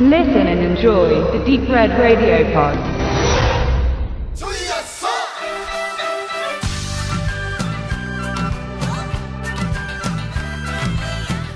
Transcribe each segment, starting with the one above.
Listen and enjoy the Deep Red Radio Pod.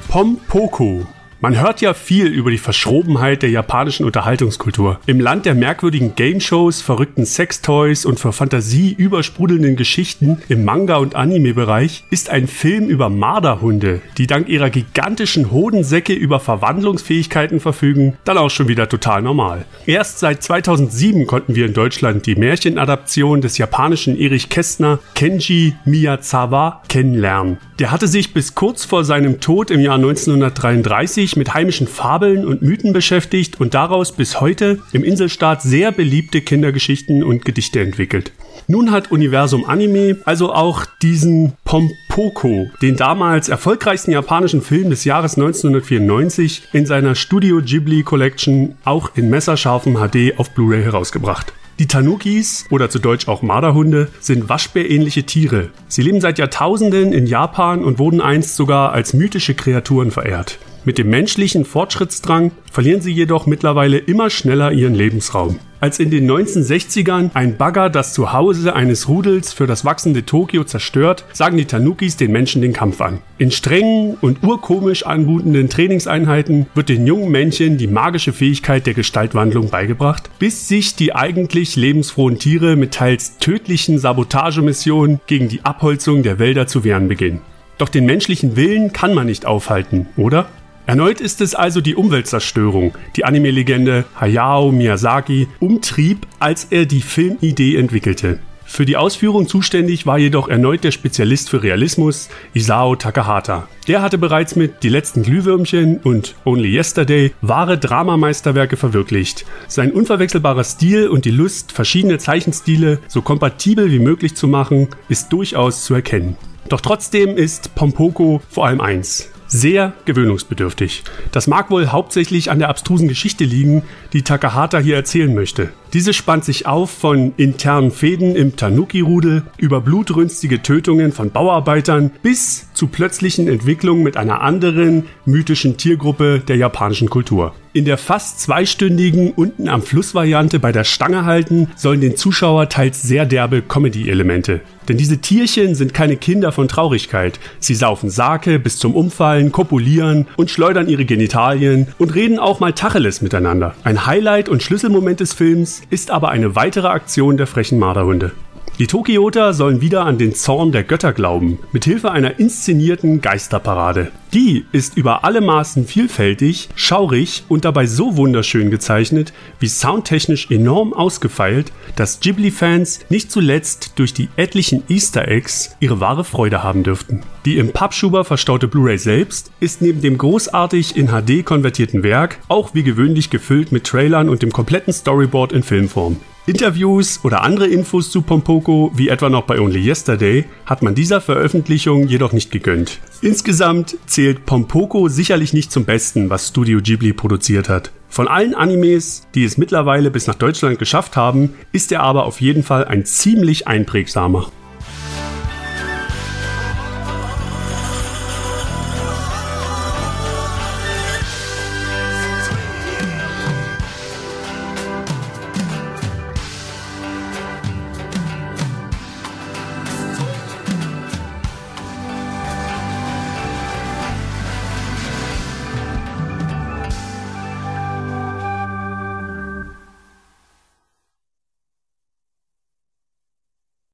Pompoko man hört ja viel über die Verschrobenheit der japanischen Unterhaltungskultur. Im Land der merkwürdigen Game-Shows, verrückten Sextoys und für Fantasie übersprudelnden Geschichten im Manga- und Anime-Bereich ist ein Film über Marderhunde, die dank ihrer gigantischen Hodensäcke über Verwandlungsfähigkeiten verfügen, dann auch schon wieder total normal. Erst seit 2007 konnten wir in Deutschland die Märchenadaption des japanischen Erich Kästner Kenji Miyazawa kennenlernen. Der hatte sich bis kurz vor seinem Tod im Jahr 1933 sich mit heimischen Fabeln und Mythen beschäftigt und daraus bis heute im Inselstaat sehr beliebte Kindergeschichten und Gedichte entwickelt. Nun hat Universum Anime also auch diesen Pompoko, den damals erfolgreichsten japanischen Film des Jahres 1994, in seiner Studio Ghibli Collection auch in messerscharfem HD auf Blu-ray herausgebracht. Die Tanukis, oder zu Deutsch auch Marderhunde, sind waschbärähnliche Tiere. Sie leben seit Jahrtausenden in Japan und wurden einst sogar als mythische Kreaturen verehrt. Mit dem menschlichen Fortschrittsdrang verlieren sie jedoch mittlerweile immer schneller ihren Lebensraum. Als in den 1960ern ein Bagger das Zuhause eines Rudels für das wachsende Tokio zerstört, sagen die Tanukis den Menschen den Kampf an. In strengen und urkomisch anmutenden Trainingseinheiten wird den jungen Männchen die magische Fähigkeit der Gestaltwandlung beigebracht, bis sich die eigentlich lebensfrohen Tiere mit teils tödlichen Sabotagemissionen gegen die Abholzung der Wälder zu wehren beginnen. Doch den menschlichen Willen kann man nicht aufhalten, oder? Erneut ist es also die Umweltzerstörung, die Anime-Legende Hayao Miyazaki umtrieb, als er die Filmidee entwickelte. Für die Ausführung zuständig war jedoch erneut der Spezialist für Realismus, Isao Takahata. Der hatte bereits mit Die letzten Glühwürmchen und Only Yesterday wahre Dramameisterwerke verwirklicht. Sein unverwechselbarer Stil und die Lust, verschiedene Zeichenstile so kompatibel wie möglich zu machen, ist durchaus zu erkennen. Doch trotzdem ist Pompoko vor allem eins sehr gewöhnungsbedürftig. Das mag wohl hauptsächlich an der abstrusen Geschichte liegen, die Takahata hier erzählen möchte. Diese spannt sich auf von internen Fäden im Tanuki-Rudel über blutrünstige Tötungen von Bauarbeitern bis zu plötzlichen Entwicklungen mit einer anderen mythischen Tiergruppe der japanischen Kultur. In der fast zweistündigen unten am Fluss-Variante bei der Stange halten sollen den Zuschauer teils sehr derbe Comedy-Elemente. Denn diese Tierchen sind keine Kinder von Traurigkeit. Sie saufen Sake bis zum Umfallen, kopulieren und schleudern ihre Genitalien und reden auch mal Tacheles miteinander. Ein Highlight und Schlüsselmoment des Films ist aber eine weitere Aktion der frechen Marderhunde. Die Tokioter sollen wieder an den Zorn der Götter glauben, mit Hilfe einer inszenierten Geisterparade. Die ist über alle Maßen vielfältig, schaurig und dabei so wunderschön gezeichnet, wie soundtechnisch enorm ausgefeilt, dass Ghibli-Fans nicht zuletzt durch die etlichen Easter Eggs ihre wahre Freude haben dürften. Die im Pappschuber verstaute Blu-ray selbst ist neben dem großartig in HD konvertierten Werk auch wie gewöhnlich gefüllt mit Trailern und dem kompletten Storyboard in Filmform. Interviews oder andere Infos zu Pompoko, wie etwa noch bei Only Yesterday, hat man dieser Veröffentlichung jedoch nicht gegönnt. Insgesamt zählt Pompoko sicherlich nicht zum Besten, was Studio Ghibli produziert hat. Von allen Animes, die es mittlerweile bis nach Deutschland geschafft haben, ist er aber auf jeden Fall ein ziemlich einprägsamer.